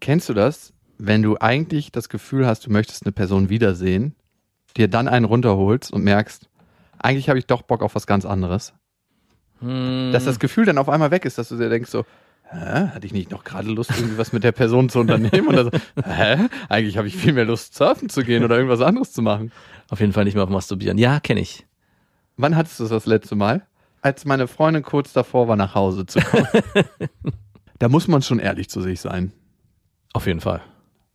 Kennst du das, wenn du eigentlich das Gefühl hast, du möchtest eine Person wiedersehen, dir dann einen runterholst und merkst, eigentlich habe ich doch Bock auf was ganz anderes? Hm. Dass das Gefühl dann auf einmal weg ist, dass du dir denkst so, Hä? Hatte ich nicht noch gerade Lust, irgendwie was mit der Person zu unternehmen? Oder so, hä? Eigentlich habe ich viel mehr Lust, surfen zu gehen oder irgendwas anderes zu machen. Auf jeden Fall nicht mehr auf Masturbieren. Ja, kenne ich. Wann hattest du das das letzte Mal? Als meine Freundin kurz davor war, nach Hause zu kommen. da muss man schon ehrlich zu sich sein. Auf jeden Fall.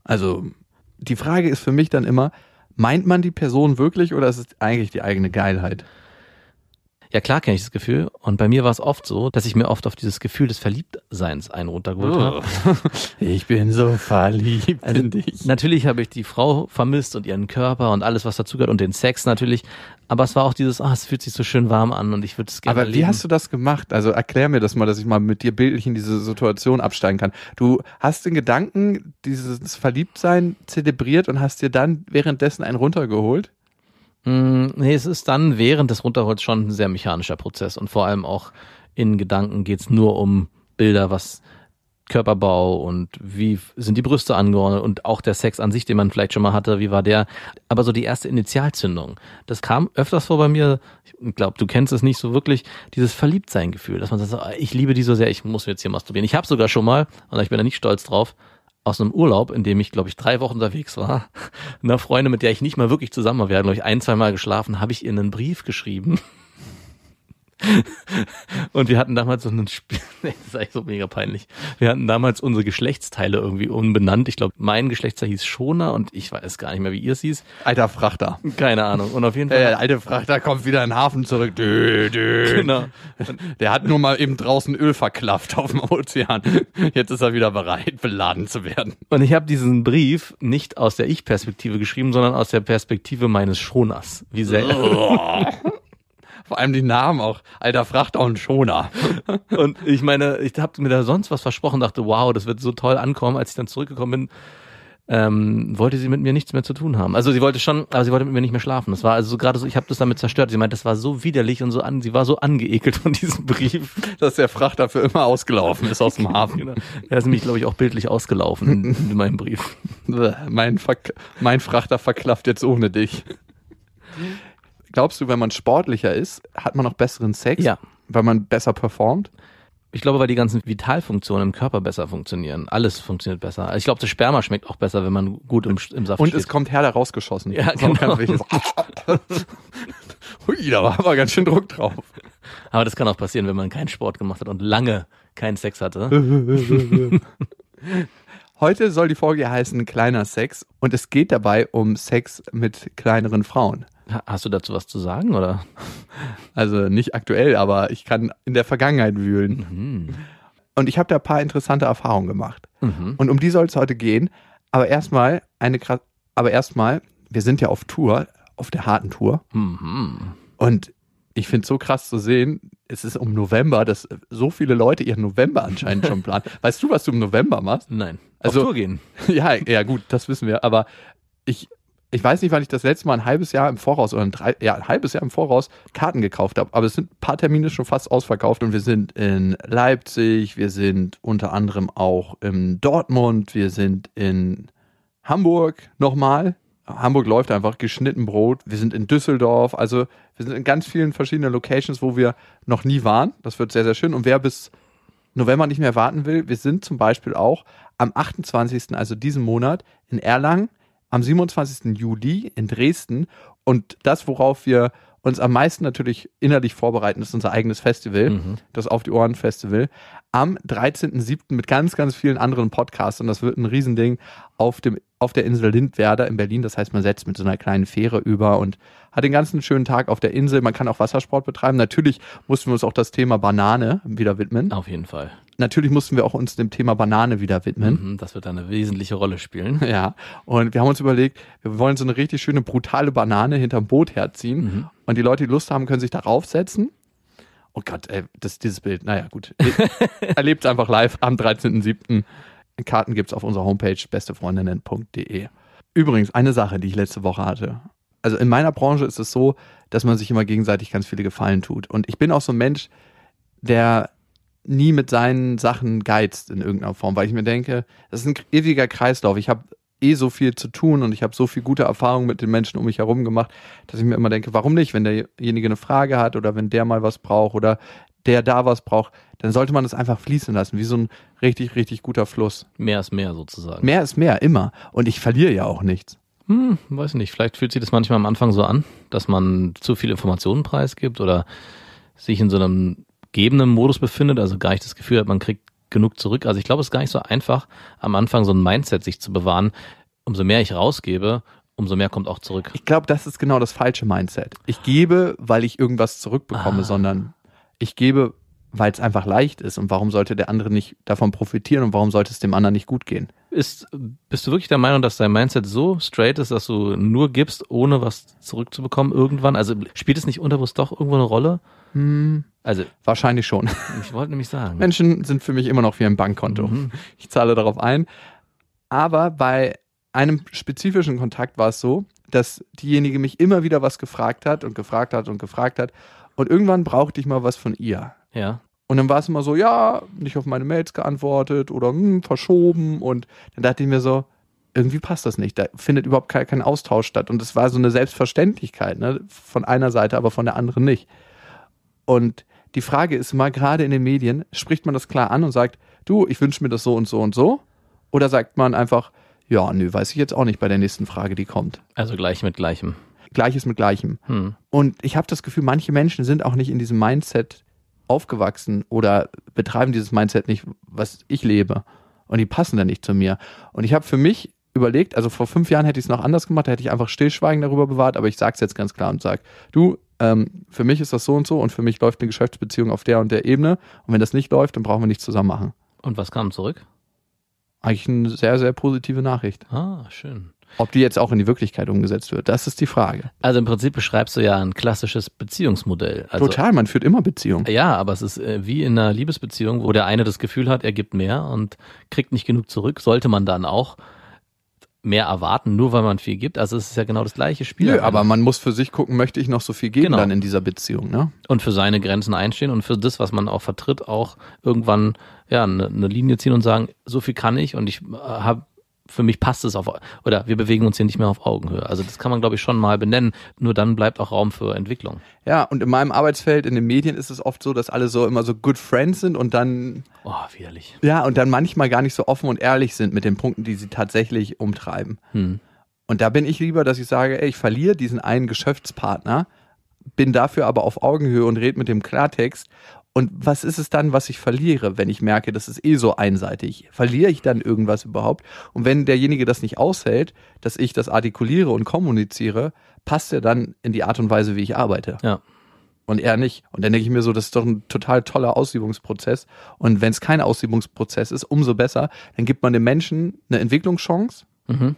Also, die Frage ist für mich dann immer, meint man die Person wirklich oder ist es eigentlich die eigene Geilheit? Ja, klar kenne ich das Gefühl. Und bei mir war es oft so, dass ich mir oft auf dieses Gefühl des Verliebtseins einen runtergeholt habe. Ich bin so verliebt Also, in dich. natürlich habe ich die Frau vermisst und ihren Körper und alles, was dazugehört und den Sex natürlich. Aber es war auch dieses, ah, es fühlt sich so schön warm an und ich würde es gerne Aber wie erleben. hast du das gemacht? Also erklär mir das mal, dass ich mal mit dir bildlich in diese Situation absteigen kann. Du hast den Gedanken, dieses Verliebtsein zelebriert und hast dir dann währenddessen einen runtergeholt? Mm, Nee, es ist dann während des Runterholz schon ein sehr mechanischer Prozess und vor allem auch in Gedanken geht's nur um Bilder, was Körperbau und wie sind die Brüste angeordnet und auch der Sex an sich, den man vielleicht schon mal hatte, wie war der? Aber so die erste Initialzündung, das kam öfters vor bei mir. Ich glaube, du kennst es nicht so wirklich, dieses Verliebtsein-Gefühl, dass man sagt, so, ich liebe die so sehr, ich muss jetzt hier masturbieren. Ich habe sogar schon mal, und ich bin da nicht stolz drauf, aus einem Urlaub, in dem ich, glaube ich, drei Wochen unterwegs war, einer Freundin, mit der ich nicht mal wirklich zusammen war, wir hatten, glaube ich, ein, zwei Mal geschlafen, habe ich ihr einen Brief geschrieben. Und wir hatten damals so einen Spiel, das ist eigentlich so mega peinlich. Wir hatten damals unsere Geschlechtsteile irgendwie umbenannt. Ich glaube, mein Geschlechtsteil hieß Schoner und ich weiß gar nicht mehr, wie ihr es hieß. Alter Frachter. Keine Ahnung. Und auf jeden Äh, Fall. der alte Frachter kommt wieder in den Hafen zurück. Dö, dö. Genau. Der hat nur mal eben draußen Öl verklafft auf dem Ozean. Jetzt ist er wieder bereit, beladen zu werden. Und ich habe diesen Brief nicht aus der Ich-Perspektive geschrieben, sondern aus der Perspektive meines Schoners. Wie sehr. Vor allem die Namen auch. Alter Frachter und Schoner. Und ich meine, ich habe mir da sonst was versprochen, dachte, wow, das wird so toll ankommen. Als ich dann zurückgekommen bin, ähm, wollte sie mit mir nichts mehr zu tun haben. Also sie wollte schon, aber sie wollte mit mir nicht mehr schlafen. Das war also so gerade so, ich habe das damit zerstört. Sie meint, das war so widerlich und so an, sie war so angeekelt von diesem Brief. Dass der Frachter für immer ausgelaufen ist aus dem Hafen. Genau. Er ist nämlich, glaube ich, auch bildlich ausgelaufen in, in meinem Brief. Mein, Verk mein Frachter verklafft jetzt ohne dich. Glaubst du, wenn man sportlicher ist, hat man auch besseren Sex? Ja. Weil man besser performt? Ich glaube, weil die ganzen Vitalfunktionen im Körper besser funktionieren. Alles funktioniert besser. Also ich glaube, das Sperma schmeckt auch besser, wenn man gut im, im Saft Und steht. es kommt härter rausgeschossen. Ja, auch genau. Hui, da war aber ganz schön Druck drauf. Aber das kann auch passieren, wenn man keinen Sport gemacht hat und lange keinen Sex hatte. Heute soll die Folge heißen Kleiner Sex und es geht dabei um Sex mit kleineren Frauen. Ha- Hast du dazu was zu sagen, oder? Also nicht aktuell, aber ich kann in der Vergangenheit wühlen. Und ich habe da ein paar interessante Erfahrungen gemacht. Mhm. Und um die soll es heute gehen. Aber erstmal eine aber erstmal, wir sind ja auf Tour, auf der harten Tour. Mhm. Und ich finde es so krass zu sehen, es ist um November, dass so viele Leute ihren November anscheinend schon planen. Weißt du, was du im November machst? Nein. Also- Auf Tour gehen. ja, ja, gut, das wissen wir. Aber ich, ich weiß nicht, wann ich das letzte Mal ein halbes Jahr im Voraus oder ein, drei, ja, ein halbes Jahr im Voraus Karten gekauft habe. Aber es sind ein paar Termine schon fast ausverkauft und wir sind in Leipzig, wir sind unter anderem auch in Dortmund, wir sind in Hamburg nochmal. Hamburg läuft einfach geschnitten Brot. Wir sind in Düsseldorf. Also wir sind in ganz vielen verschiedenen Locations, wo wir noch nie waren. Das wird sehr, sehr schön. Und wer bis November nicht mehr warten will, wir sind zum Beispiel auch am 28., also diesen Monat, in Erlangen, am 27. Juli in Dresden. Und das, worauf wir uns am meisten natürlich innerlich vorbereiten, ist unser eigenes Festival, das Auf die Ohren Festival. Am 13.07. mit ganz, ganz vielen anderen Podcasts und das wird ein Riesending auf dem auf der Insel Lindwerder in Berlin. Das heißt, man setzt mit so einer kleinen Fähre über und hat den ganzen schönen Tag auf der Insel. Man kann auch Wassersport betreiben. Natürlich mussten wir uns auch das Thema Banane wieder widmen. Auf jeden Fall. Natürlich mussten wir auch uns dem Thema Banane wieder widmen. Mhm, das wird eine wesentliche Rolle spielen. Ja, und wir haben uns überlegt, wir wollen so eine richtig schöne, brutale Banane hinterm Boot herziehen. Mhm. Und die Leute, die Lust haben, können sich darauf setzen. Oh Gott, ey, das, dieses Bild, naja, gut. Erlebt einfach live am 13.07. Karten gibt's auf unserer Homepage bestefreundinnen.de. Übrigens, eine Sache, die ich letzte Woche hatte. Also in meiner Branche ist es so, dass man sich immer gegenseitig ganz viele Gefallen tut. Und ich bin auch so ein Mensch, der nie mit seinen Sachen geizt in irgendeiner Form, weil ich mir denke, das ist ein ewiger Kreislauf. Ich habe eh so viel zu tun und ich habe so viel gute Erfahrungen mit den Menschen um mich herum gemacht, dass ich mir immer denke, warum nicht, wenn derjenige eine Frage hat oder wenn der mal was braucht oder der da was braucht, dann sollte man das einfach fließen lassen, wie so ein richtig, richtig guter Fluss. Mehr ist mehr sozusagen. Mehr ist mehr, immer. Und ich verliere ja auch nichts. Hm, weiß nicht. Vielleicht fühlt sich das manchmal am Anfang so an, dass man zu viel Informationen preisgibt oder sich in so einem gebenden Modus befindet, also gar nicht das Gefühl hat, man kriegt genug zurück. Also ich glaube, es ist gar nicht so einfach, am Anfang so ein Mindset sich zu bewahren. Umso mehr ich rausgebe, umso mehr kommt auch zurück. Ich glaube, das ist genau das falsche Mindset. Ich gebe, weil ich irgendwas zurückbekomme, Ah. sondern ich gebe, weil es einfach leicht ist. Und warum sollte der andere nicht davon profitieren und warum sollte es dem anderen nicht gut gehen? Ist, bist du wirklich der Meinung, dass dein Mindset so straight ist, dass du nur gibst, ohne was zurückzubekommen irgendwann? Also spielt es nicht unterbewusst doch irgendwo eine Rolle? Also Wahrscheinlich schon. ich wollte nämlich sagen. Menschen sind für mich immer noch wie ein Bankkonto. Mhm. Ich zahle darauf ein. Aber bei einem spezifischen Kontakt war es so, dass diejenige mich immer wieder was gefragt hat und gefragt hat und gefragt hat. Und irgendwann brauchte ich mal was von ihr. Ja. Und dann war es immer so, ja, nicht auf meine Mails geantwortet oder hm, verschoben. Und dann dachte ich mir so, irgendwie passt das nicht. Da findet überhaupt kein, kein Austausch statt. Und es war so eine Selbstverständlichkeit, ne? von einer Seite, aber von der anderen nicht. Und die Frage ist mal, gerade in den Medien, spricht man das klar an und sagt, du, ich wünsche mir das so und so und so? Oder sagt man einfach, ja, nö, weiß ich jetzt auch nicht bei der nächsten Frage, die kommt. Also gleich mit gleichem. Gleiches mit Gleichem. Hm. Und ich habe das Gefühl, manche Menschen sind auch nicht in diesem Mindset aufgewachsen oder betreiben dieses Mindset nicht, was ich lebe. Und die passen dann nicht zu mir. Und ich habe für mich überlegt, also vor fünf Jahren hätte ich es noch anders gemacht, da hätte ich einfach Stillschweigen darüber bewahrt, aber ich sage es jetzt ganz klar und sage, du, ähm, für mich ist das so und so und für mich läuft eine Geschäftsbeziehung auf der und der Ebene. Und wenn das nicht läuft, dann brauchen wir nichts zusammen machen. Und was kam zurück? Eigentlich eine sehr, sehr positive Nachricht. Ah, schön. Ob die jetzt auch in die Wirklichkeit umgesetzt wird, das ist die Frage. Also im Prinzip beschreibst du ja ein klassisches Beziehungsmodell. Also, Total, man führt immer Beziehungen. Ja, aber es ist äh, wie in einer Liebesbeziehung, wo der eine das Gefühl hat, er gibt mehr und kriegt nicht genug zurück, sollte man dann auch mehr erwarten, nur weil man viel gibt. Also es ist ja genau das gleiche Spiel. Nö, aber man muss für sich gucken, möchte ich noch so viel geben Genau. dann in dieser Beziehung, ne? und für seine Grenzen einstehen und für das, was man auch vertritt, auch irgendwann ja eine, eine Linie ziehen und sagen, so viel kann ich und ich habe für mich passt es auf oder wir bewegen uns hier nicht mehr auf Augenhöhe. Also das kann man glaube ich schon mal benennen. Nur dann bleibt auch Raum für Entwicklung. Ja, und in meinem Arbeitsfeld, in den Medien ist es oft so, dass alle so immer so good friends sind und dann, Oh, widerlich. ja, und dann manchmal gar nicht so offen und ehrlich sind mit den Punkten, die sie tatsächlich umtreiben. Hm. Und da bin ich lieber, dass ich sage, ey, ich verliere diesen einen Geschäftspartner, bin dafür aber auf Augenhöhe und rede mit dem Klartext. Und was ist es dann, was ich verliere, wenn ich merke, das ist eh so einseitig? Verliere ich dann irgendwas überhaupt? Und wenn derjenige das nicht aushält, dass ich das artikuliere und kommuniziere, passt er dann in die Art und Weise, wie ich arbeite? Ja. Und er nicht. Und dann denke ich mir so, das ist doch ein total toller Ausübungsprozess. Und wenn es kein Ausübungsprozess ist, umso besser. Dann gibt man dem Menschen eine Entwicklungschance Mhm.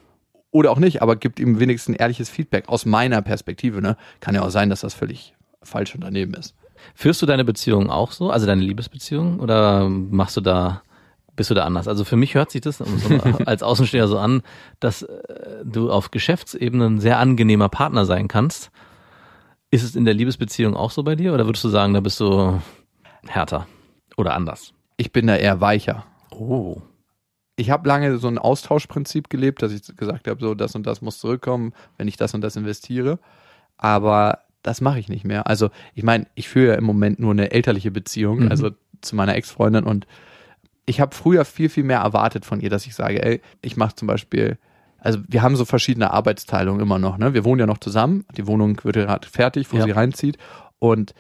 oder auch nicht, aber gibt ihm wenigstens ehrliches Feedback aus meiner Perspektive. Ne? Kann ja auch sein, dass das völlig falsch und daneben ist. Führst du deine Beziehung auch so, also deine Liebesbeziehung, oder machst du da, bist du da anders? Also für mich hört sich das als Außensteher so an, dass äh, du auf Geschäftsebene ein sehr angenehmer Partner sein kannst. Ist es in der Liebesbeziehung auch so bei dir, oder würdest du sagen, da bist du härter oder anders? Ich bin da eher weicher. Oh. Ich habe lange so ein Austauschprinzip gelebt, dass ich gesagt habe, so das und das muss zurückkommen, wenn ich das und das investiere. Aber das mache ich nicht mehr. Also ich meine, ich führe ja im Moment nur eine elterliche Beziehung, Mhm. also zu meiner Ex-Freundin und ich habe früher viel, viel mehr erwartet von ihr, dass ich sage, ey, ich mache zum Beispiel, also wir haben so verschiedene Arbeitsteilungen immer noch, ne? Wir wohnen ja noch zusammen, die Wohnung wird gerade fertig, wo Ja. sie reinzieht und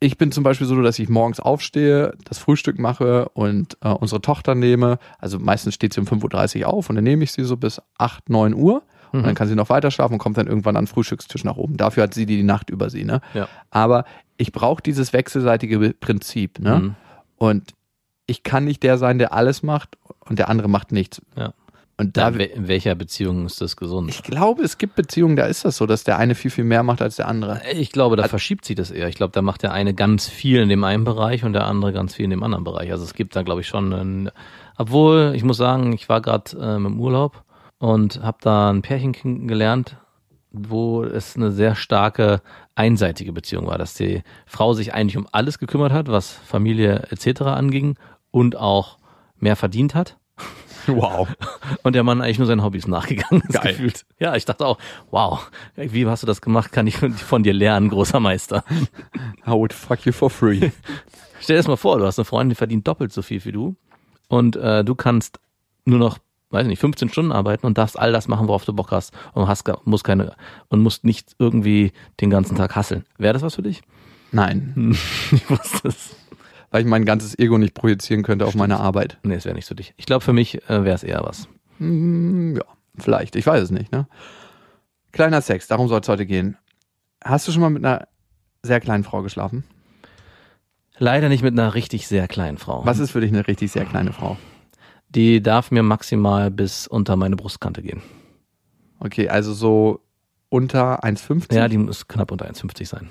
ich bin zum Beispiel so, dass ich morgens aufstehe, das Frühstück mache und äh, unsere Tochter nehme. Also meistens steht sie um 5.30 Uhr auf und dann nehme ich sie so bis 8, 9 Uhr. Und dann kann sie noch weiter schlafen und kommt dann irgendwann an den Frühstückstisch nach oben. Dafür hat sie die, Nacht über sie. Ne? Ja. Aber ich brauche dieses wechselseitige Prinzip. Ne? Mhm. Und ich kann nicht der sein, der alles macht und der andere macht nichts. Ja. Und Da, da, in welcher Beziehung ist das gesund? ich glaube, es gibt Beziehungen, da ist das so, dass der eine viel, viel mehr macht als der andere. Ich glaube, da verschiebt sich das eher. Ich glaube, da macht der eine ganz viel in dem einen Bereich und der andere ganz viel in dem anderen Bereich. Also es gibt da, glaube ich, schon einen, obwohl, ich muss sagen, ich war gerade ähm, im Urlaub und habe da ein Pärchen kennengelernt, wo es eine sehr starke einseitige Beziehung war, dass die Frau sich eigentlich um alles gekümmert hat, was Familie etc. anging und auch mehr verdient hat. Wow. Und der Mann eigentlich nur seinen Hobbys nachgegangen ist Geil. gefühlt. Ja, ich dachte auch, wow, wie hast du das gemacht? Kann ich von dir lernen, großer Meister. I would fuck you for free. Stell dir das mal vor, du hast eine Freundin, die verdient doppelt so viel wie du und äh, du kannst nur noch, weiß nicht, 15 Stunden arbeiten und darfst all das machen, worauf du Bock hast und hast musst keine und musst nicht irgendwie den ganzen Tag hasseln. Wäre das was für dich? Nein, Ich wusste es. weil ich mein ganzes Ego nicht projizieren könnte auf meine Arbeit. Nee, es wäre nicht für dich. Ich glaube, für mich äh, wäre es eher was. Hm, ja, vielleicht. Ich weiß es nicht. Ne? Kleiner Sex, darum soll es heute gehen. Hast du schon mal mit einer sehr kleinen Frau geschlafen? Leider nicht mit einer richtig sehr kleinen Frau. Was ist für dich eine richtig sehr kleine Frau? Die darf mir maximal bis unter meine Brustkante gehen. Okay, also so unter 1,50? Ja, die muss knapp unter 1,50 sein.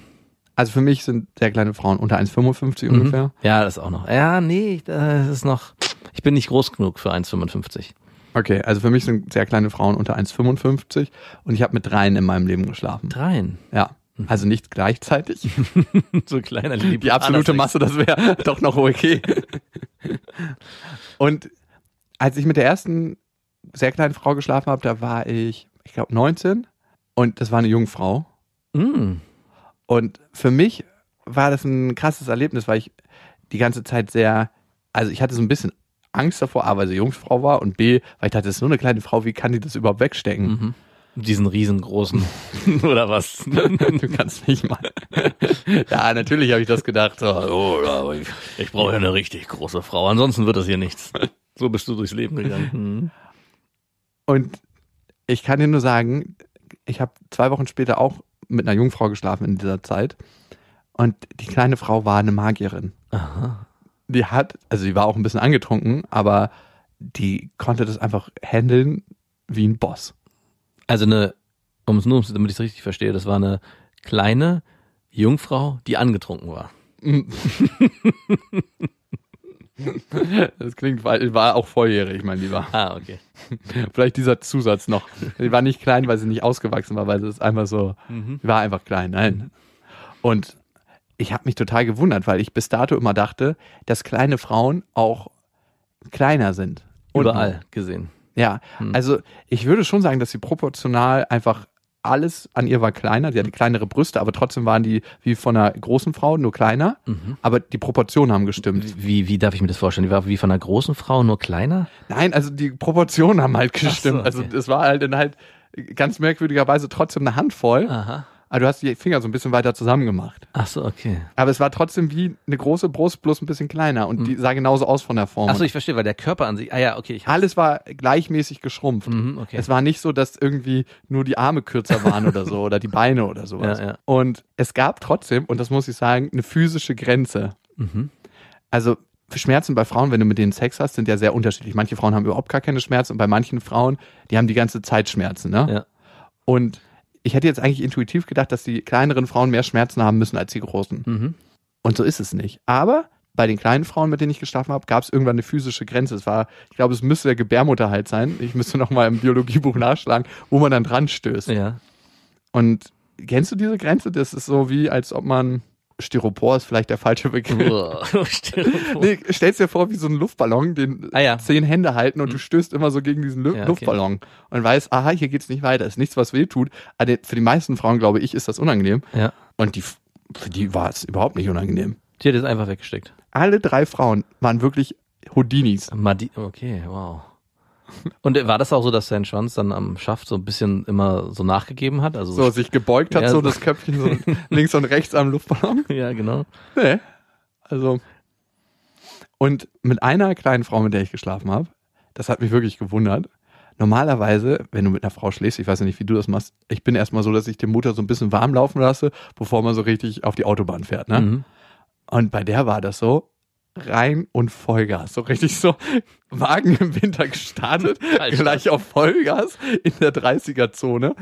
also für mich sind sehr kleine Frauen unter 1,55 Mhm. ungefähr. Ja, das auch noch. Ja, nee, das ist noch. Ich bin nicht groß genug für 1,55. Okay, also für mich sind sehr kleine Frauen unter 1,55 und ich habe mit dreien in meinem Leben geschlafen. Dreien. Ja, also nicht gleichzeitig. so kleiner Lieb Die absolute Masse, das wäre doch noch okay. Und als ich mit der ersten sehr kleinen Frau geschlafen habe, da war ich, ich glaube, 19 und das war eine Jungfrau. Mm. Und für mich war das ein krasses Erlebnis, weil ich die ganze Zeit sehr, also ich hatte so ein bisschen Angst davor, A, weil sie Jungfrau war und B, weil ich dachte, das ist nur eine kleine Frau, wie kann die das überhaupt wegstecken? Mhm. Diesen riesengroßen. Oder was? Du kannst nicht mal. ja, natürlich habe ich das gedacht. Oh, Ich brauche ja eine richtig große Frau, ansonsten wird das hier nichts. So bist du durchs Leben gegangen. Mhm. Und ich kann dir nur sagen, ich habe zwei Wochen später auch mit einer Jungfrau geschlafen in dieser Zeit. Und die kleine Frau war eine Magierin. Aha. Die hat, also sie war auch ein bisschen angetrunken, aber die konnte das einfach handeln wie ein Boss. Also eine, um es nur, damit ich es richtig verstehe, das war eine kleine Jungfrau, die angetrunken war. Das klingt, weil- war auch volljährig, mein Lieber. Ah, okay. Vielleicht dieser Zusatz noch. Sie war nicht klein, weil sie nicht ausgewachsen war, weil sie ist einfach so, Mhm. war einfach klein, nein. Und ich habe mich total gewundert, weil ich bis dato immer dachte, dass kleine Frauen auch kleiner sind. Überall gesehen. Ja, Hm. also ich würde schon sagen, dass sie proportional einfach alles an ihr war kleiner. Die hatte kleinere Brüste, aber trotzdem waren die wie von einer großen Frau, nur kleiner. Mhm. Aber die Proportionen haben gestimmt. Wie, wie darf ich mir das vorstellen? Die war wie von einer großen Frau, nur kleiner? Nein, also die Proportionen haben halt so, gestimmt. okay. Also es war halt dann halt ganz merkwürdigerweise trotzdem eine Handvoll. Aha. Aber du hast die Finger so ein bisschen weiter zusammen gemacht. Ach so, okay. Aber es war trotzdem wie eine große Brust, bloß ein bisschen kleiner. Und die sah genauso aus von der Form. Ach so, ich verstehe, weil der Körper an sich, ah ja, okay. Alles war gleichmäßig geschrumpft. Mhm, okay. Es war nicht so, dass irgendwie nur die Arme kürzer waren oder so oder die Beine oder sowas. Ja, ja. Und es gab trotzdem, und das muss ich sagen, eine physische Grenze. Mhm. Also Schmerzen bei Frauen, wenn du mit denen Sex hast, sind ja sehr unterschiedlich. Manche Frauen haben überhaupt gar keine Schmerzen und bei manchen Frauen, die haben die ganze Zeit Schmerzen. Ne? Ja. Und ich hätte jetzt eigentlich intuitiv gedacht, dass die kleineren Frauen mehr Schmerzen haben müssen als die großen. Mhm. Und so ist es nicht. Aber bei den kleinen Frauen, mit denen ich geschlafen habe, gab es irgendwann eine physische Grenze. Es war, ich glaube, es müsste der Gebärmutterhalt sein. Ich müsste noch mal im Biologiebuch nachschlagen, wo man dann dran stößt. Ja. Und kennst du diese Grenze? Das ist so wie, als ob man Styropor ist vielleicht der falsche Begriff. Styropor. Nee, stellst dir vor, wie so ein Luftballon, den Ah, ja. zehn Hände halten und Mhm. du stößt immer so gegen diesen Lu Ja, okay. Luftballon und weißt, aha, hier geht's nicht weiter, ist nichts, was weh tut. Aber der- für die meisten Frauen, glaube ich, ist das unangenehm. Ja. Und die, für die war es überhaupt nicht unangenehm. Die hat es einfach weggesteckt. Alle drei Frauen waren wirklich Houdinis. Madi okay, wow. Und war das auch so, dass sein Schwanz dann am Schaft so ein bisschen immer so nachgegeben hat? Also So, sich gebeugt hat, Ja, so so. das Köpfchen so links und rechts am Luftballon. ja, genau. Nee. Also. Und mit einer kleinen Frau, mit der ich geschlafen habe, das hat mich wirklich gewundert. Normalerweise, wenn du mit einer Frau schläfst, ich weiß ja nicht, wie du das machst, ich bin erstmal so, dass ich den Motor so ein bisschen warm laufen lasse, bevor man so richtig auf die Autobahn fährt. Ne? Mhm. Und bei der war das so, rein und Vollgas. So richtig so, Wagen im Winter gestartet, gleich auf Vollgas in der 30er-Zone.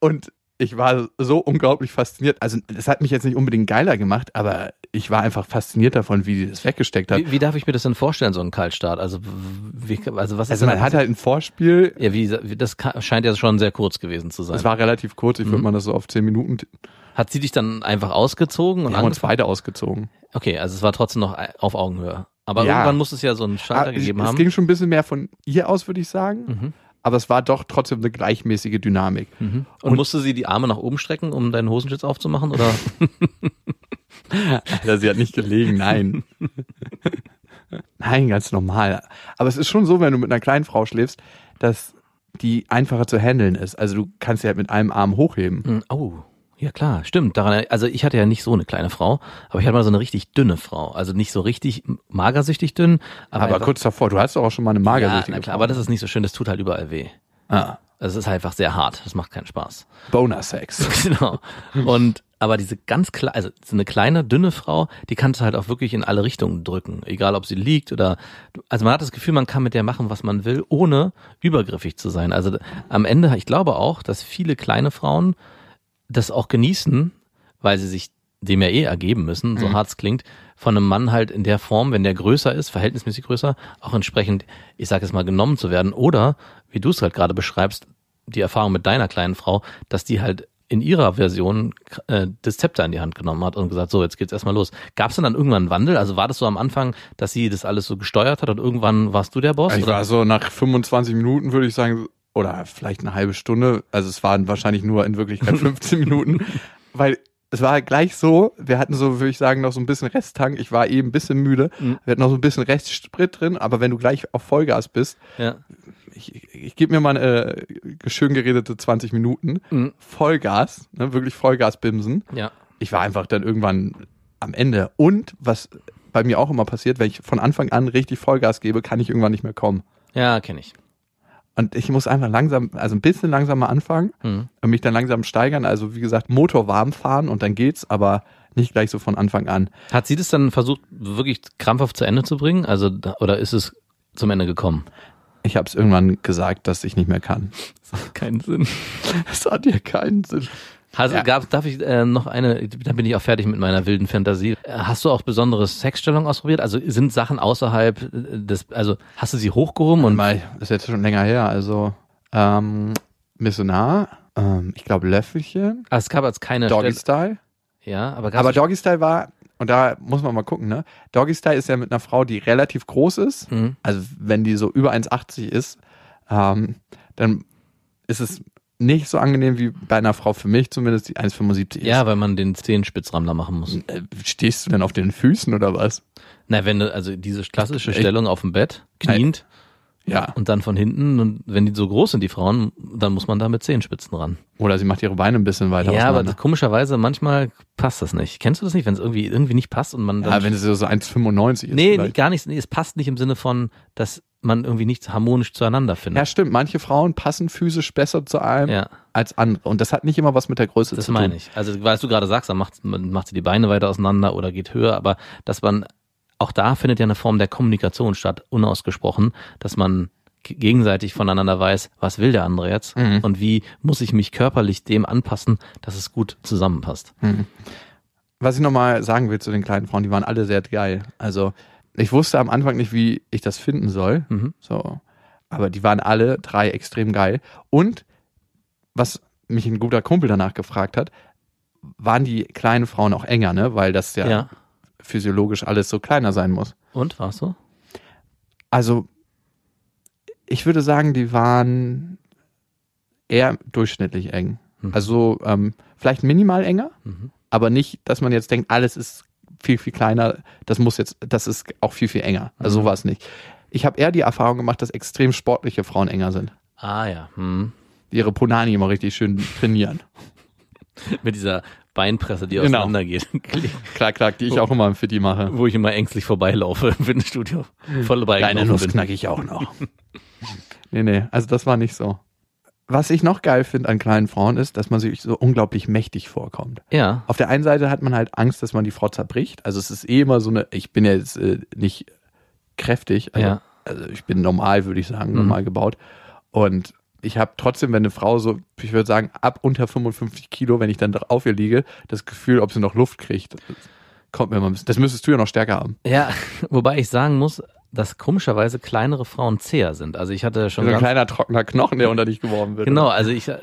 Und ich war so unglaublich fasziniert. Also, das hat mich jetzt nicht unbedingt geiler gemacht, aber ich war einfach fasziniert davon, wie die das weggesteckt hat. Wie, wie darf ich mir das denn vorstellen, so ein Kaltstart? Also, wie, also was ist Also, man hat halt ein Vorspiel. ja, wie, das scheint ja schon sehr kurz gewesen zu sein. Es war relativ kurz, ich würde Mhm. mal das so auf 10 Minuten. Hat sie dich dann einfach ausgezogen und Wir haben uns beide ausgezogen. Okay, also es war trotzdem noch auf Augenhöhe. Aber Ja. irgendwann muss es ja so einen Schalter Ah, gegeben es haben. ging schon ein bisschen mehr von ihr aus, würde ich sagen. Mhm. Aber es war doch trotzdem eine gleichmäßige Dynamik. Mhm. Und, musste sie die Arme nach oben strecken, um deinen Hosenschlitz aufzumachen? Oder? Alter, sie hat nicht gelegen, nein. nein, ganz normal. Aber es ist schon so, wenn du mit einer kleinen Frau schläfst, dass die einfacher zu handeln ist. Also du kannst sie halt mit einem Arm hochheben. Hm, oh, ja klar, stimmt. Daran, also ich hatte ja nicht so eine kleine Frau, aber ich hatte mal so eine richtig dünne Frau. Also nicht so richtig magersüchtig dünn, aber, Aber kurz davor, du hast doch auch schon mal eine ja, magersüchtige na klar, Frau. aber das ist nicht so schön, das tut halt überall weh. ah, Also es ist einfach sehr hart, das macht keinen Spaß. Boner-Sex. genau. Und aber diese ganz kleine, also so eine kleine, dünne Frau, die kannst du halt auch wirklich in alle Richtungen drücken. Egal ob sie liegt oder also man hat das Gefühl, man kann mit der machen, was man will, ohne übergriffig zu sein. Also am Ende, ich glaube auch, dass viele kleine Frauen das auch genießen, weil sie sich dem ja eh ergeben müssen, so hart es klingt, von einem Mann halt in der Form, wenn der größer ist, verhältnismäßig größer, auch entsprechend, ich sage jetzt mal, genommen zu werden. Oder, wie du es halt gerade beschreibst, die Erfahrung mit deiner kleinen Frau, dass die halt in ihrer Version äh, das Zepter in die Hand genommen hat und gesagt, so, jetzt geht's erstmal los. Gab es denn dann irgendwann einen Wandel? Also war das so am Anfang, dass sie das alles so gesteuert hat und irgendwann warst du der Boss? Ich oder? war so nach 25 Minuten, würde ich sagen, oder vielleicht eine halbe Stunde. Also es waren wahrscheinlich nur in Wirklichkeit 15 Minuten, weil es war gleich so, wir hatten so, würde ich sagen, noch so ein bisschen Resttank. Ich war eben ein bisschen müde. Mhm. Wir hatten noch so ein bisschen Restsprit drin, aber wenn du gleich auf Vollgas bist, ja. ich, ich gebe mir mal äh, schön geredete 20 Minuten, Mhm. Vollgas, ne, wirklich Vollgas bimsen. ja. Ich war einfach dann irgendwann am Ende. Und was bei mir auch immer passiert, wenn ich von Anfang an richtig Vollgas gebe, kann ich irgendwann nicht mehr kommen. Ja, kenne ich. Und ich muss einfach langsam, also ein bisschen langsamer anfangen Mhm. und mich dann langsam steigern. Also wie gesagt, Motor warm fahren und dann geht's, aber nicht gleich so von Anfang an. Hat sie das dann versucht, wirklich krampfhaft zu Ende zu bringen? Also, oder ist es zum Ende gekommen? Ich habe es irgendwann gesagt, dass ich nicht mehr kann. Keinen Sinn. Es hat ja keinen Sinn. Also Ja. gab, darf ich äh, noch eine, dann bin ich auch fertig mit meiner wilden Fantasie. Hast du auch besondere Sexstellungen ausprobiert? Also sind Sachen außerhalb äh, des, also hast du sie hochgehoben und mal, das ist jetzt schon länger her. Also ähm, Missionar, ähm, ich glaube Löffelchen, ah, es gab jetzt keine Doggy Style. Ja, aber Aber Doggy Style war, und da muss man mal gucken, ne? Doggy Style ist ja mit einer Frau, die relativ groß ist. Mhm. Also wenn die so über 1,80 ist, ähm, dann ist es nicht so angenehm wie bei einer Frau für mich zumindest, die 1,75 ist. Ja, weil man den Zehenspitzrammler machen muss. Äh, Stehst du denn auf den Füßen oder was? Na, wenn du, also diese klassische? Stellung auf dem Bett, kniend Ja. und dann von hinten und wenn die so groß sind, die Frauen, dann muss man da mit Zehenspitzen ran. Oder sie macht ihre Beine ein bisschen weiter Ja, aber das, komischerweise manchmal passt das nicht. Kennst du das nicht, wenn es irgendwie irgendwie nicht passt und man dann ja, wenn sie so 1,95 ist. Nee, vielleicht. gar nicht. Nee, es passt nicht im Sinne von, dass man irgendwie nicht harmonisch zueinander Ja, findet. stimmt. Manche Frauen passen physisch besser zu einem Ja, als andere. Und das hat nicht immer was mit der Größe das zu tun. meine ich. Also, weil du gerade sagst, dann macht, macht sie die Beine weiter auseinander oder geht höher, aber dass man, auch da findet ja eine Form der Kommunikation statt, unausgesprochen, dass man gegenseitig voneinander weiß, was will der andere jetzt Mhm. und wie muss ich mich körperlich dem anpassen, dass es gut zusammenpasst. Was ich nochmal sagen will zu den kleinen Frauen, die waren alle sehr geil. Also ich wusste am Anfang nicht, wie ich das finden soll. Mhm. So. Aber die waren alle drei extrem geil. Und was mich ein guter Kumpel danach gefragt hat, waren die kleinen Frauen auch enger, ne? Weil das ja, Ja. Physiologisch alles so kleiner sein muss. Und, war's so? Also ich würde sagen, die waren eher durchschnittlich eng. Mhm. Also ähm, vielleicht minimal enger, Mhm. aber nicht, dass man jetzt denkt, alles ist viel, viel kleiner, das muss jetzt, das ist auch viel, viel enger. Also Mhm. so war es nicht. Ich habe eher die Erfahrung gemacht, dass extrem sportliche Frauen enger sind. Ah ja. Hm. Die ihre Punani immer richtig schön trainieren. Mit dieser Beinpresse, die Genau. auseinandergeht. Klar, klar, die ich auch immer im Fitti mache. Wo ich immer ängstlich vorbeilaufe im Fitnessstudio. Voll dabei Kleine Nuss bin. knack ich auch noch. nee, nee, also das war nicht so. Was ich noch geil finde an kleinen Frauen ist, dass man sich so unglaublich mächtig vorkommt. Ja. Auf der einen Seite hat man halt Angst, dass man die Frau zerbricht. Also es ist eh immer so eine, ich bin ja jetzt äh, nicht kräftig, also, Ja. also ich bin normal, würde ich sagen, normal gebaut. Und ich habe trotzdem, wenn eine Frau so, ich würde sagen, ab unter 55 Kilo, wenn ich dann auf ihr liege, das Gefühl, ob sie noch Luft kriegt. Das kommt mir bisschen. Das müsstest du ja noch stärker haben. Ja, wobei ich sagen muss, dass komischerweise kleinere Frauen zäher sind. Also ich hatte schon So ein kleiner trockener Knochen, der unter dich geworfen wird. Genau, also ich äh,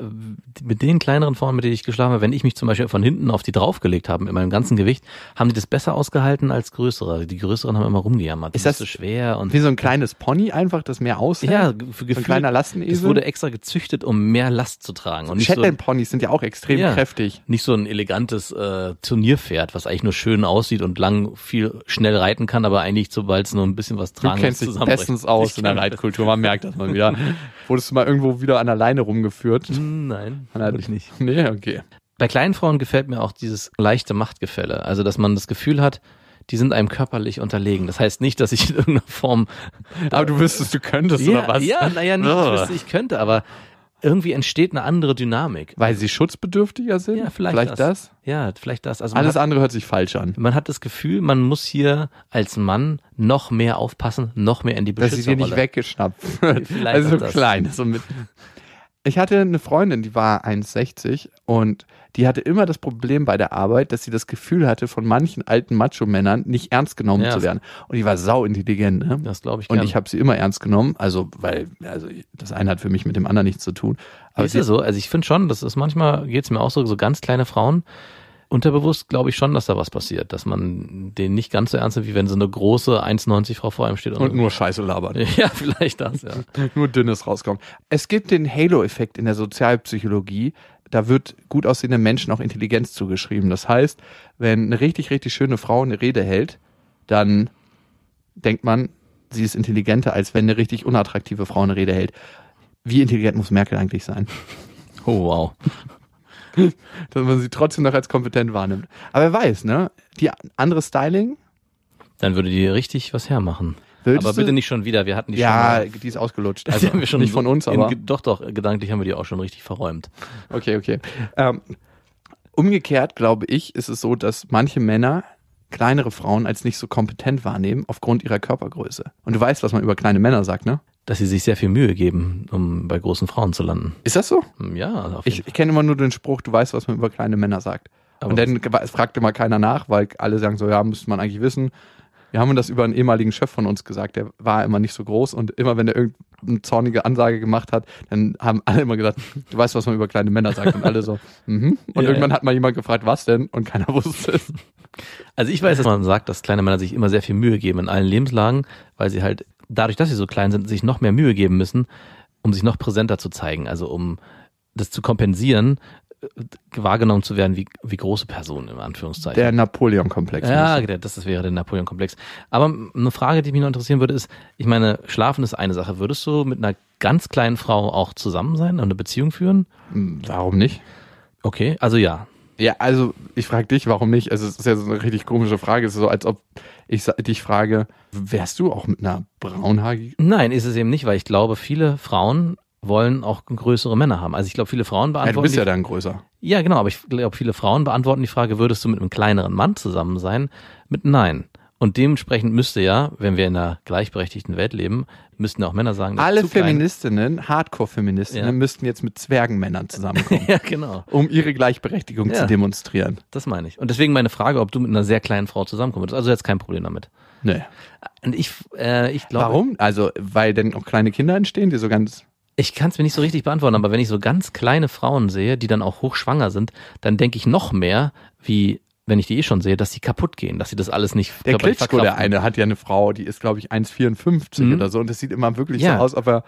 mit den kleineren Frauen, mit denen ich geschlafen habe, wenn ich mich zum Beispiel von hinten auf die draufgelegt habe, mit meinem ganzen Gewicht, haben die das besser ausgehalten als größere. Die größeren haben immer rumgejammert. Ist das so schwer und Wie so ein kleines Pony einfach, das mehr aushält. ja, so für ein Gefühl, kleiner Lastenesel. es wurde extra gezüchtet, um mehr Last zu tragen und nicht so, Shetland Ponys sind ja auch extrem Ja. kräftig. nicht so ein elegantes äh, Turnierpferd, was eigentlich nur schön aussieht und lang viel schnell reiten kann, aber eigentlich sobald es nur ein bisschen was Du kennst dich bestens aus in der Reitkultur, man merkt das mal wieder. Wurdest du mal irgendwo wieder an der Leine rumgeführt? Nein, An der- würde ich nicht. Nee, okay. Bei kleinen Frauen gefällt mir auch dieses leichte Machtgefälle. Also, dass man das Gefühl hat, die sind einem körperlich unterlegen. Das heißt nicht, dass ich in irgendeiner Form. Aber du wüsstest, du könntest, ja, oder was? Ja, naja, nicht, Oh. ich wüsste, ich könnte, aber irgendwie entsteht eine andere Dynamik. Weil sie schutzbedürftiger sind? Ja, vielleicht, vielleicht das. Ja, vielleicht das. Also Alles hat, andere hört sich falsch an. man hat das Gefühl, man muss hier als Mann noch mehr aufpassen, noch mehr in die Dass sie dir nicht Beschützerrolle. weggeschnappt wird. Vielleicht Also das. klein. So mit. Ich hatte eine Freundin, die war 1,60 und die hatte immer das Problem bei der Arbeit, dass sie das Gefühl hatte, von manchen alten Macho-Männern nicht ernst genommen Ja. zu werden. Und die war sau intelligent. Ne? Das glaube ich Und gern. ich habe sie immer ernst genommen, also weil also das eine hat für mich mit dem anderen nichts zu tun. Aber ist ja so. Also ich finde schon, das ist manchmal geht's mir auch so, so ganz kleine Frauen. Unterbewusst glaube ich schon, dass da was passiert, dass man den nicht ganz so ernst nimmt, wie wenn so eine große 1,90 Frau vor einem steht. und nur Scheiße labern. ja, vielleicht das, ja. nur Dünnes rauskommt. Es gibt den Halo-Effekt in der Sozialpsychologie. Da wird gut aussehenden Menschen auch Intelligenz zugeschrieben. Das heißt, wenn eine richtig, richtig schöne Frau eine Rede hält, dann denkt man, sie ist intelligenter, als wenn eine richtig unattraktive Frau eine Rede hält. Wie intelligent muss Merkel eigentlich sein? Oh, wow. Dass man sie trotzdem noch als kompetent wahrnimmt. Aber wer weiß, ne? Die andere Styling, Dann würde die richtig was hermachen. Würdest aber bitte nicht schon wieder. Wir hatten die ja, schon mal. die ist ausgelutscht. Die Also haben wir schon nicht von uns, in, aber. Doch, doch, gedanklich haben wir die auch schon richtig verräumt. Okay, okay. Ähm, umgekehrt glaube ich, ist es so, dass manche Männer kleinere Frauen als nicht so kompetent wahrnehmen aufgrund ihrer Körpergröße. Und du weißt, was man über kleine Männer sagt, ne? Dass sie sich sehr viel Mühe geben, um bei großen Frauen zu landen. Ist das so? Hm, Ja, Ich, ich kenne immer nur den Spruch, du weißt, was man über kleine Männer sagt. Aber- Und dann fragt immer keiner nach, weil alle sagen so, ja, müsste man eigentlich wissen. Wir haben das über einen ehemaligen Chef von uns gesagt, der war immer nicht so groß und immer wenn er irgendeine zornige Ansage gemacht hat, dann haben alle immer gesagt, du weißt, was man über kleine Männer sagt und alle so, mhm. Und Ja, irgendwann ja. hat mal jemand gefragt, was denn? Und keiner wusste es. Also ich weiß, dass man sagt, dass kleine Männer sich immer sehr viel Mühe geben in allen Lebenslagen, weil sie halt dadurch, dass sie so klein sind, sich noch mehr Mühe geben müssen, um sich noch präsenter zu zeigen, also um das zu kompensieren, äh, wahrgenommen zu werden wie, wie große Personen, im Anführungszeichen. Der Napoleon-Komplex. ja, das, das wäre der Napoleon-Komplex. Aber eine Frage, die mich noch interessieren würde, ist, ich meine, schlafen ist eine Sache. Würdest du mit einer ganz kleinen Frau auch zusammen sein und eine Beziehung führen? Hm, Warum nicht? Okay, also ja. Ja, also ich frage dich, warum nicht? Also es ist ja so eine richtig komische Frage. Es ist so, als ob ich dich frage, wärst du auch mit einer braunhaarigen? Nein, ist es eben nicht, weil ich glaube, viele Frauen wollen auch größere Männer haben. Also ich glaube, viele Frauen Ja, beantworten. du bist die, ja dann größer. ja, genau, aber ich glaube, viele Frauen beantworten die Frage, würdest du mit einem kleineren Mann zusammen sein? Mit Nein. Und dementsprechend müsste ja, wenn wir in einer gleichberechtigten Welt leben, müssten ja auch Männer sagen, Alle. Feministinnen, Hardcore-Feministinnen, Ja. müssten jetzt mit Zwergenmännern zusammenkommen, Ja, genau. um ihre Gleichberechtigung Ja. zu demonstrieren. Das meine ich. Und deswegen meine Frage, ob du mit einer sehr kleinen Frau zusammenkommen würdest. Also jetzt kein Problem damit. Nee. Und ich, äh, ich glaube, Warum? Also, weil dann auch kleine Kinder entstehen, die so ganz. ich kann es mir nicht so richtig beantworten, aber wenn ich so ganz kleine Frauen sehe, die dann auch hochschwanger sind, dann denke ich noch mehr, wie wenn ich die eh schon sehe, dass sie kaputt gehen, dass sie das alles nicht Der Klitschko, der eine, hat ja eine Frau, die ist, glaube ich, 1,54 Mhm. oder so. Und das sieht immer wirklich Ja. so aus, ob er.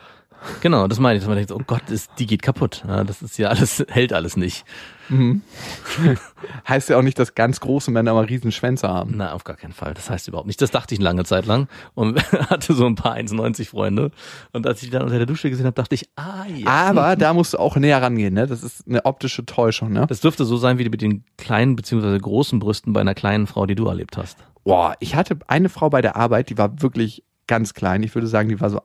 Genau, das meine ich, dass man denkt, oh Gott, ist, die geht kaputt. Ja, das ist ja alles, hält alles nicht. Heißt ja auch nicht, dass ganz große Männer mal riesen Schwänze haben. Na, auf gar keinen Fall. Das heißt überhaupt nicht. Das dachte ich eine lange Zeit lang und hatte so ein paar 1,90 Freunde. Und als ich die dann unter der Dusche gesehen habe, dachte ich, ah ja. Aber da musst du auch näher rangehen, ne? Das ist eine optische Täuschung, ne? Das dürfte so sein wie mit den kleinen beziehungsweise großen Brüsten bei einer kleinen Frau, die du erlebt hast. Boah, ich hatte eine Frau bei der Arbeit, die war wirklich ganz klein. Ich würde sagen, die war so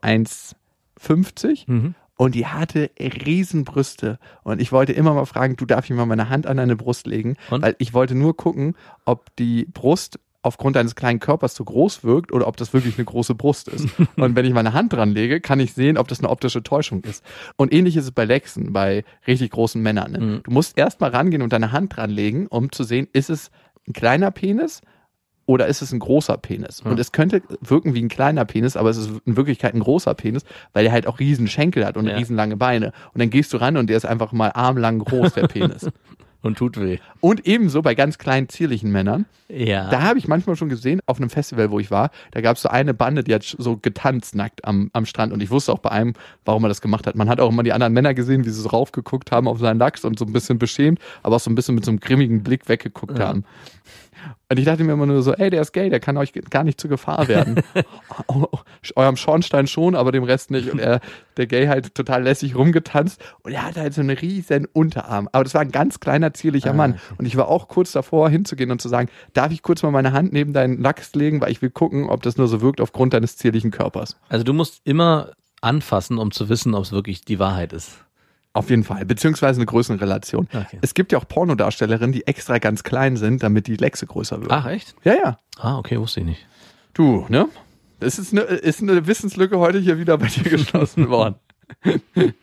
1,50 Mhm. und die hatte Riesenbrüste. Und ich wollte immer mal fragen, du darf ich mal meine Hand an deine Brust legen, Und? weil ich wollte nur gucken, ob die Brust aufgrund deines kleinen Körpers zu groß wirkt oder ob das wirklich eine große Brust ist. Und wenn ich meine Hand dran lege, kann ich sehen, ob das eine optische Täuschung ist. Und ähnlich ist es bei Lexen, bei richtig großen Männern. Ne? Mhm. Du musst erst mal rangehen und deine Hand dran legen, um zu sehen, ist es ein kleiner Penis oder ist es ein großer Penis? Und es könnte wirken wie ein kleiner Penis, aber es ist in Wirklichkeit ein großer Penis, weil er halt auch riesen Schenkel hat und Ja. riesenlange Beine. Und dann gehst du ran und der ist einfach mal armlang groß, der Penis. Und tut weh. und ebenso bei ganz kleinen, zierlichen Männern. Ja. Da habe ich manchmal schon gesehen, auf einem Festival, wo ich war, da gab es so eine Bande, die hat so getanzt nackt am, am Strand. Und ich wusste auch bei einem, warum er das gemacht hat. Man hat auch immer die anderen Männer gesehen, wie sie so raufgeguckt haben auf seinen Lachs und so ein bisschen beschämt, aber auch so ein bisschen mit so einem grimmigen Blick weggeguckt Ja. haben. Und ich dachte mir immer nur so, ey, der ist gay, der kann euch gar nicht zur Gefahr werden. Oh, oh, Eurem Schornstein schon, aber dem Rest nicht. Und er, der Gay halt total lässig rumgetanzt und er hatte halt so einen riesen Unterarm. Aber das war ein ganz kleiner, zierlicher Ah, Mann. okay. Und ich war auch kurz davor, hinzugehen und zu sagen, darf ich kurz mal meine Hand neben deinen Lachs legen, weil ich will gucken, ob das nur so wirkt aufgrund deines zierlichen Körpers. Also du musst immer anfassen, um zu wissen, ob es wirklich die Wahrheit ist. Auf jeden Fall, beziehungsweise eine Größenrelation. Okay. Es gibt ja auch Pornodarstellerinnen, die extra ganz klein sind, damit die Lechse größer wird. Ach, echt? Ja, ja. Ah, okay, wusste ich nicht. Du, ne? Es ist eine, ist eine Wissenslücke heute hier wieder bei dir geschlossen worden.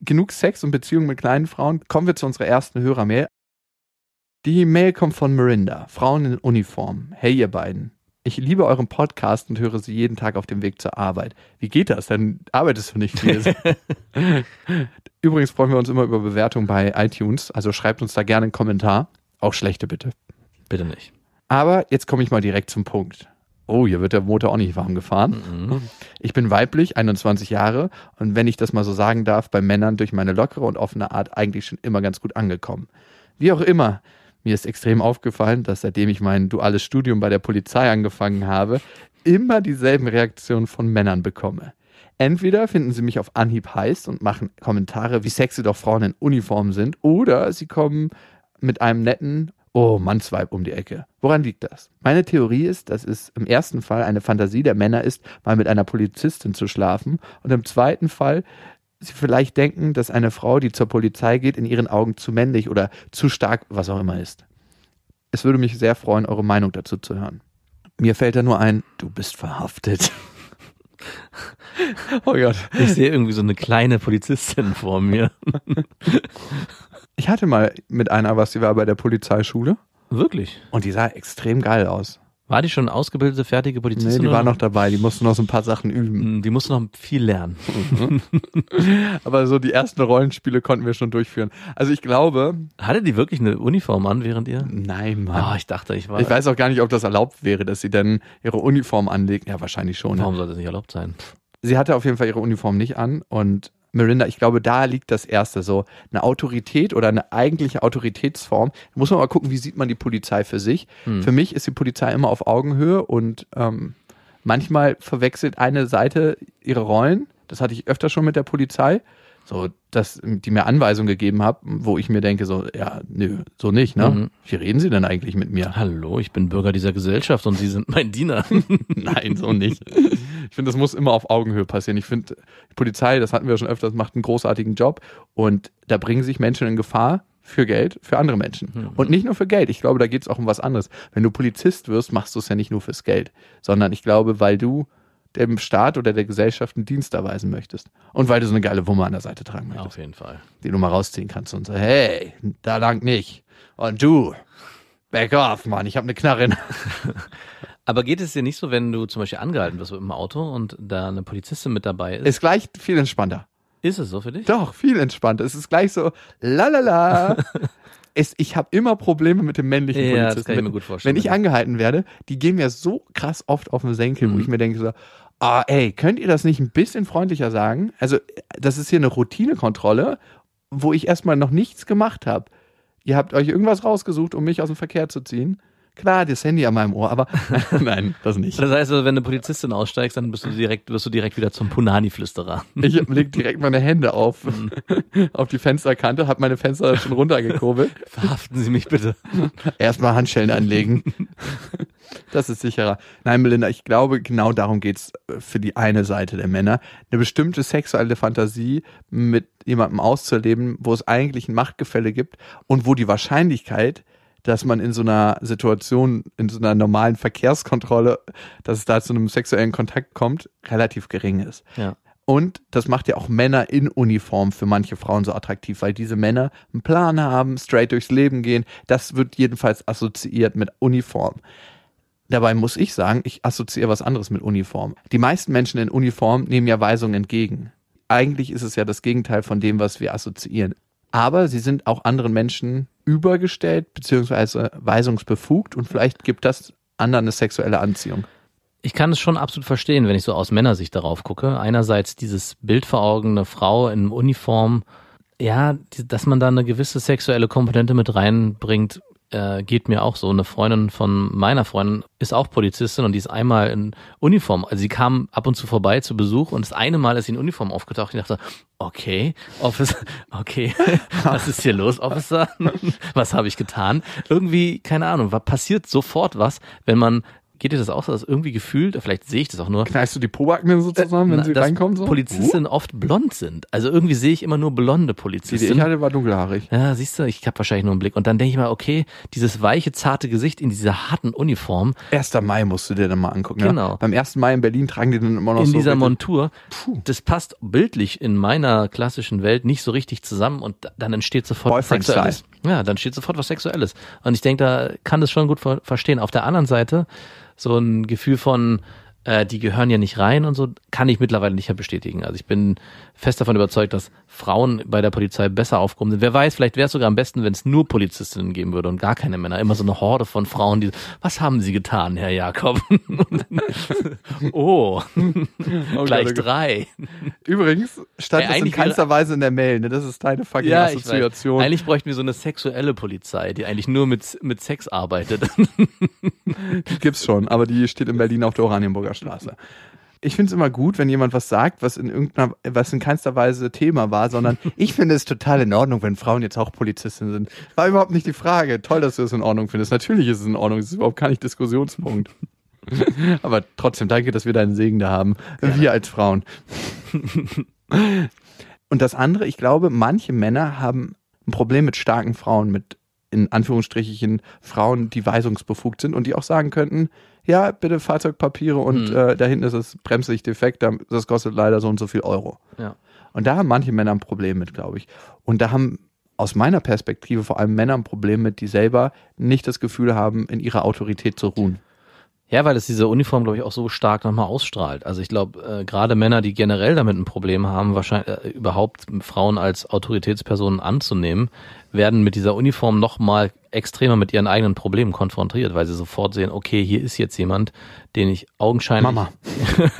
Genug Sex und Beziehungen mit kleinen Frauen. Kommen wir zu unserer ersten Hörermail. Die Mail kommt von Mirinda, Frauen in Uniform. Hey ihr beiden. Ich liebe euren Podcast und höre sie jeden Tag auf dem Weg zur Arbeit. Wie geht das? Dann arbeitest du nicht viel. Übrigens freuen wir uns immer über Bewertungen bei iTunes. Also schreibt uns da gerne einen Kommentar. Auch schlechte bitte. Bitte nicht. Aber jetzt komme ich mal direkt zum Punkt. Oh, hier wird der Motor auch nicht warm gefahren. Ich bin weiblich, 21 Jahre und wenn ich das mal so sagen darf, bei Männern durch meine lockere und offene Art eigentlich schon immer ganz gut angekommen. Wie auch immer, mir ist extrem aufgefallen, dass seitdem ich mein duales Studium bei der Polizei angefangen habe, immer dieselben Reaktionen von Männern bekomme. Entweder finden sie mich auf Anhieb heiß und machen Kommentare, wie sexy doch Frauen in Uniform sind, oder sie kommen mit einem netten Oh, Mannsweib um die Ecke. Woran liegt das? Meine Theorie ist, dass es im ersten Fall eine Fantasie der Männer ist, mal mit einer Polizistin zu schlafen und im zweiten Fall sie vielleicht denken, dass eine Frau, die zur Polizei geht, in ihren Augen zu männlich oder zu stark, was auch immer ist. Es würde mich sehr freuen, eure Meinung dazu zu hören. Mir fällt da nur ein, du bist verhaftet. oh Gott. Ich sehe irgendwie so eine kleine Polizistin vor mir. Ich hatte mal mit einer was, die war bei der Polizeischule Wirklich? und die sah extrem geil aus. War die schon ausgebildete, fertige Nee, Polizistin? die war noch dabei, die musste noch so ein paar Sachen üben. Hm, Die musste noch viel lernen. Aber so die ersten Rollenspiele konnten wir schon durchführen. Also ich glaube, Hatte die wirklich eine Uniform an während ihr? nein, Ah, Mann. ich dachte, ich war. ich weiß auch gar nicht, ob das erlaubt wäre, dass sie dann ihre Uniform anlegt. Ja, wahrscheinlich schon. Warum Ne? sollte das nicht erlaubt sein? Sie hatte auf jeden Fall ihre Uniform nicht an und Mirinda, ich glaube, da liegt das Erste so. Eine Autorität oder eine eigentliche Autoritätsform. Da muss man mal gucken, wie sieht man die Polizei für sich. Hm. Für mich ist die Polizei immer auf Augenhöhe und ähm, manchmal verwechselt eine Seite ihre Rollen. Das hatte ich öfter schon mit der Polizei. So, dass die mir Anweisungen gegeben haben, wo ich mir denke, so, ja, nö, so nicht, ne? Mhm. Wie reden sie denn eigentlich mit mir? Hallo, ich bin Bürger dieser Gesellschaft und Sie sind mein Diener. Nein, so nicht. Ich finde, das muss immer auf Augenhöhe passieren. Ich finde, die Polizei, das hatten wir schon öfters, macht einen großartigen Job und da bringen sich Menschen in Gefahr für Geld, für andere Menschen. Und nicht nur für Geld. Ich glaube, da geht es auch um was anderes. Wenn du Polizist wirst, machst du es ja nicht nur fürs Geld, sondern ich glaube, weil du dem Staat oder der Gesellschaft einen Dienst erweisen möchtest. Und weil du so eine geile Wumme an der Seite tragen möchtest, Auf jeden Fall. die du mal rausziehen kannst und sagst, hey, da lang nicht. Und du, back off, Mann, ich habe eine Knarre. Aber geht es dir nicht so, wenn du zum Beispiel angehalten wirst mit dem Auto und da eine Polizistin mit dabei ist? Ist gleich viel entspannter. Ist es so für dich? Doch, viel entspannter. Es ist gleich so, lalala. es, ich habe immer Probleme mit dem männlichen Ja, das kann ich mir Wenn- gut vorstellen. Wenn ich angehalten werde, die gehen mir so krass oft auf den Senkel, wo Mhm. ich mir denke so, Ah, ey, könnt ihr das nicht ein bisschen freundlicher sagen? Also, das ist hier eine Routinekontrolle, wo ich erstmal noch nichts gemacht habe. Ihr habt euch irgendwas rausgesucht, um mich aus dem Verkehr zu ziehen. Klar, das Handy an meinem Ohr, aber nein, das nicht. Das heißt, also, wenn eine Polizistin aussteigst, dann bist du direkt, wirst du direkt wieder zum Punani-Flüsterer. Ich leg direkt meine Hände auf, auf die Fensterkante, hab meine Fenster schon runtergekurbelt. Verhaften Sie mich bitte. Erstmal Handschellen anlegen. Das ist sicherer. Nein, Melinda, ich glaube, genau darum geht's für die eine Seite der Männer. Eine bestimmte sexuelle Fantasie mit jemandem auszuleben, wo es eigentlich ein Machtgefälle gibt und wo die Wahrscheinlichkeit, dass man in so einer Situation, in so einer normalen Verkehrskontrolle, dass es da zu einem sexuellen Kontakt kommt, relativ gering ist. Ja. Und das macht ja auch Männer in Uniform für manche Frauen so attraktiv, weil diese Männer einen Plan haben, straight durchs Leben gehen. Das wird jedenfalls assoziiert mit Uniform. Dabei muss ich sagen, ich assoziiere was anderes mit Uniform. Die meisten Menschen in Uniform nehmen ja Weisungen entgegen. Eigentlich ist es ja das Gegenteil von dem, was wir assoziieren. Aber sie sind auch anderen Menschen übergestellt beziehungsweise weisungsbefugt und vielleicht gibt das anderen eine sexuelle Anziehung. Ich kann es schon absolut verstehen, wenn ich so aus Männersicht darauf gucke. Einerseits dieses Bild vor Augen, eine Frau in Uniform, ja, dass man da eine gewisse sexuelle Komponente mit reinbringt, äh, geht mir auch so. Eine Freundin von meiner Freundin ist auch Polizistin und die ist einmal in Uniform. Also sie kam ab und zu vorbei zu Besuch und das eine Mal ist sie in Uniform aufgetaucht. Ich dachte, okay, Officer, okay, was ist hier los, Officer? Was habe ich getan? Irgendwie, keine Ahnung, passiert sofort was, wenn man Geht dir das auch so, dass irgendwie gefühlt, vielleicht sehe ich das auch nur, Knallst du die Pobacken so zusammen, wenn na, sie reinkommen? So? Polizistinnen oft blond sind. Also irgendwie sehe ich immer nur blonde Die, die ich hatte, war dunkelhaarig. Ja, siehst du, ich habe wahrscheinlich nur einen Blick. Und dann denke ich mal, okay, dieses weiche, zarte Gesicht in dieser harten Uniform, 1. Mai musst du dir dann mal angucken. Genau. Ja? Beim 1. Mai in Berlin tragen die dann immer noch in so dieser richtig- Montur, das passt bildlich in meiner klassischen Welt nicht so richtig zusammen und da- dann entsteht sofort Boyfriend Sexuelles. Ja, dann steht sofort was Sexuelles. Und ich denke, da kann das schon gut ver verstehen. Auf der anderen Seite, so ein Gefühl von, äh, die gehören ja nicht rein und so, kann ich mittlerweile nicht mehr bestätigen. Also ich bin fest davon überzeugt, dass Frauen bei der Polizei besser aufgehoben sind. Wer weiß, vielleicht wäre es sogar am besten, wenn es nur Polizistinnen geben würde und gar keine Männer. Immer so eine Horde von Frauen, die, was haben Sie getan, Herr Jakob? oh, Oh gleich Gott, drei. Übrigens stand das in keinster Weise in der Mail. Ne? Das ist deine fucking weiß. Assoziation. Eigentlich bräuchten wir so eine sexuelle Polizei, die eigentlich nur mit, mit Sex arbeitet. Die gibt's schon, aber die steht in Berlin auf der Oranienburger Straße. Ich finde es immer gut, wenn jemand was sagt, was in irgendeiner, was in keinster Weise Thema war, sondern ich finde es total in Ordnung, wenn Frauen jetzt auch Polizistinnen sind. War überhaupt nicht die Frage. Toll, dass du es in Ordnung findest. Natürlich ist es in Ordnung. Es ist überhaupt gar nicht Diskussionspunkt. Aber trotzdem danke, dass wir deinen Segen da haben. Wir als Frauen. Und das andere, ich glaube, manche Männer haben ein Problem mit starken Frauen, mit in Anführungsstrichen Frauen, die weisungsbefugt sind und die auch sagen könnten, ja, bitte Fahrzeugpapiere und Mhm. äh, da hinten ist das bremslicht defekt, da- das kostet leider so und so viel Euro. ja. Und da haben manche Männer ein Problem mit, glaube ich. Und da haben aus meiner Perspektive vor allem Männer ein Problem mit, die selber nicht das Gefühl haben, in ihrer Autorität zu ruhen. Ja, weil es diese Uniform, glaube ich, auch so stark nochmal ausstrahlt. Also ich glaube, äh, gerade Männer, die generell damit ein Problem haben, wahrscheinlich äh, überhaupt Frauen als Autoritätspersonen anzunehmen, werden mit dieser Uniform nochmal extremer mit ihren eigenen Problemen konfrontiert, weil sie sofort sehen, okay, hier ist jetzt jemand, den ich augenscheinlich,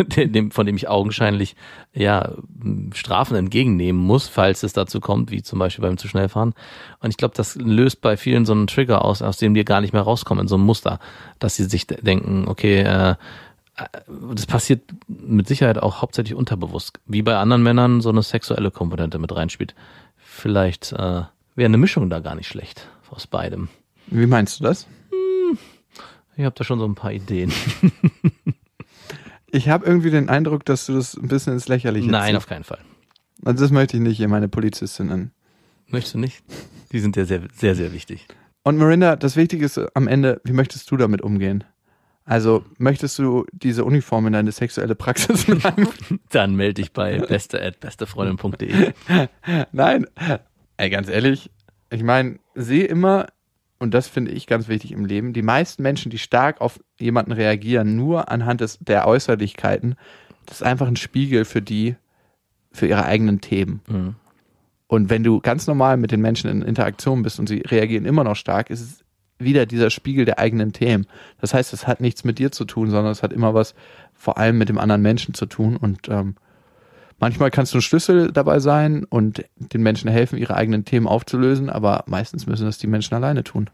dem, von dem ich augenscheinlich ja Strafen entgegennehmen muss, falls es dazu kommt, wie zum Beispiel beim zu schnell fahren. Und ich glaube, das löst bei vielen so einen Trigger aus, aus dem die gar nicht mehr rauskommen, in so einem Muster, dass sie sich de- denken, okay, äh, das passiert mit Sicherheit auch hauptsächlich unterbewusst, wie bei anderen Männern so eine sexuelle Komponente mit reinspielt. Vielleicht äh, wäre eine Mischung da gar nicht schlecht aus beidem. Wie meinst du das? Ich habe da schon so ein paar Ideen. Ich habe irgendwie den Eindruck, dass du das ein bisschen ins Lächerliche Nein, ziehst. auf keinen Fall. Also das möchte ich nicht hier meine Polizistinnen. Möchtest du nicht? Die sind ja sehr, sehr, sehr wichtig. Und Mirinda, das Wichtige ist am Ende, wie möchtest du damit umgehen? Also möchtest du diese Uniform in deine sexuelle Praxis mit? Dann melde dich bei beste@bestefreundin.de. Nein. Ey, ganz ehrlich, ich meine, sehe immer, und das finde ich ganz wichtig im Leben, die meisten Menschen, die stark auf jemanden reagieren, nur anhand des, der Äußerlichkeiten, das ist einfach ein Spiegel für die, für ihre eigenen Themen. Mhm. Und wenn du ganz normal mit den Menschen in Interaktion bist und sie reagieren immer noch stark, ist es wieder dieser Spiegel der eigenen Themen. Das heißt, es hat nichts mit dir zu tun, sondern es hat immer was vor allem mit dem anderen Menschen zu tun. Und ähm, manchmal kannst du ein Schlüssel dabei sein und den Menschen helfen, ihre eigenen Themen aufzulösen, aber meistens müssen das die Menschen alleine tun.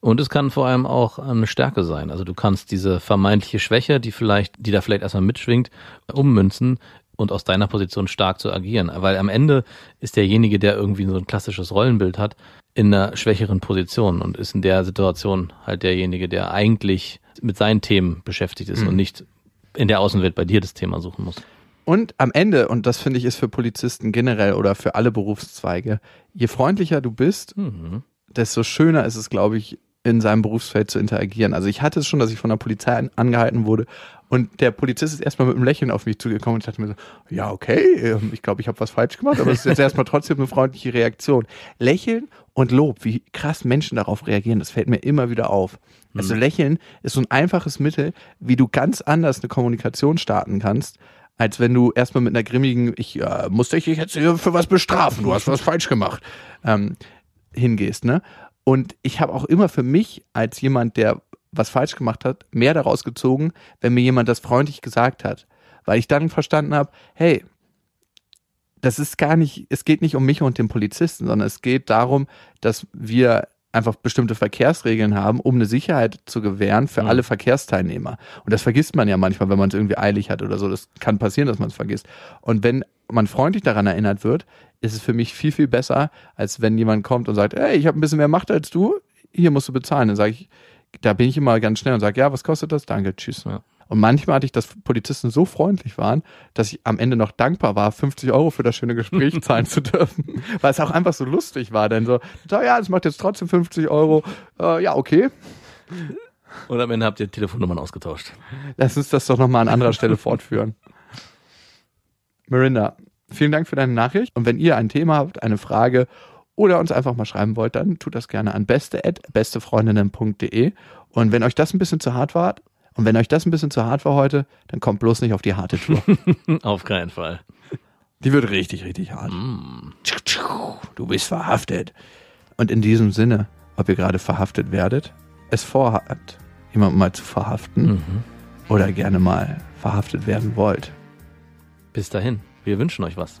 Und es kann vor allem auch eine Stärke sein. Also du kannst diese vermeintliche Schwäche, die vielleicht, die da vielleicht erstmal mitschwingt, ummünzen und aus deiner Position stark zu agieren. Weil am Ende ist derjenige, der irgendwie so ein klassisches Rollenbild hat, in einer schwächeren Position und ist in der Situation halt derjenige, der eigentlich mit seinen Themen beschäftigt ist mhm. und nicht in der Außenwelt bei dir das Thema suchen muss. Und am Ende, und das finde ich ist für Polizisten generell oder für alle Berufszweige, je freundlicher du bist, mhm. desto schöner ist es, glaube ich, in seinem Berufsfeld zu interagieren. Also ich hatte es schon, dass ich von der Polizei angehalten wurde und der Polizist ist erstmal mit einem Lächeln auf mich zugekommen und ich dachte mir so, ja, okay, ähm, ich glaube, ich habe was falsch gemacht, aber es ist jetzt erstmal trotzdem eine freundliche Reaktion. Lächeln und Lob, wie krass Menschen darauf reagieren, das fällt mir immer wieder auf. Mhm. Also Lächeln ist so ein einfaches Mittel, wie du ganz anders eine Kommunikation starten kannst, als wenn du erstmal mit einer grimmigen, ich äh, muss dich jetzt hier für was bestrafen, du hast was falsch gemacht, ähm, hingehst, ne? Und ich habe auch immer für mich als jemand, der was falsch gemacht hat, mehr daraus gezogen, wenn mir jemand das freundlich gesagt hat. Weil ich dann verstanden habe, hey, das ist gar nicht, es geht nicht um mich und den Polizisten, sondern es geht darum, dass wir einfach bestimmte Verkehrsregeln haben, um eine Sicherheit zu gewähren für mhm. alle Verkehrsteilnehmer. Und das vergisst man ja manchmal, wenn man es irgendwie eilig hat oder so. Das kann passieren, dass man es vergisst. Und wenn man freundlich daran erinnert wird, ist es für mich viel, viel besser, als wenn jemand kommt und sagt, hey, ich habe ein bisschen mehr Macht als du, hier musst du bezahlen. Dann sage ich, da bin ich immer ganz schnell und sage, ja, was kostet das? Danke, tschüss. Ja. Und manchmal hatte ich, dass Polizisten so freundlich waren, dass ich am Ende noch dankbar war, 50 Euro für das schöne Gespräch zahlen zu dürfen. Weil es auch einfach so lustig war. Denn so, ja, das macht jetzt trotzdem 50 Euro. Äh, ja, okay. Und am Ende habt ihr Telefonnummern ausgetauscht. Lass uns das doch nochmal an anderer Stelle fortführen. Mirinda, vielen Dank für deine Nachricht. Und wenn ihr ein Thema habt, eine Frage oder uns einfach mal schreiben wollt, dann tut das gerne an beste.bestefreundinnen.de. Und wenn euch das ein bisschen zu hart war, und wenn euch das ein bisschen zu hart war heute, dann kommt bloß nicht auf die harte Tour. auf keinen Fall. Die wird richtig, richtig hart. Mm. Du bist verhaftet. Und in diesem Sinne, ob ihr gerade verhaftet werdet, es vorhabt, jemanden mal zu verhaften mhm. oder gerne mal verhaftet werden wollt. Bis dahin, wir wünschen euch was.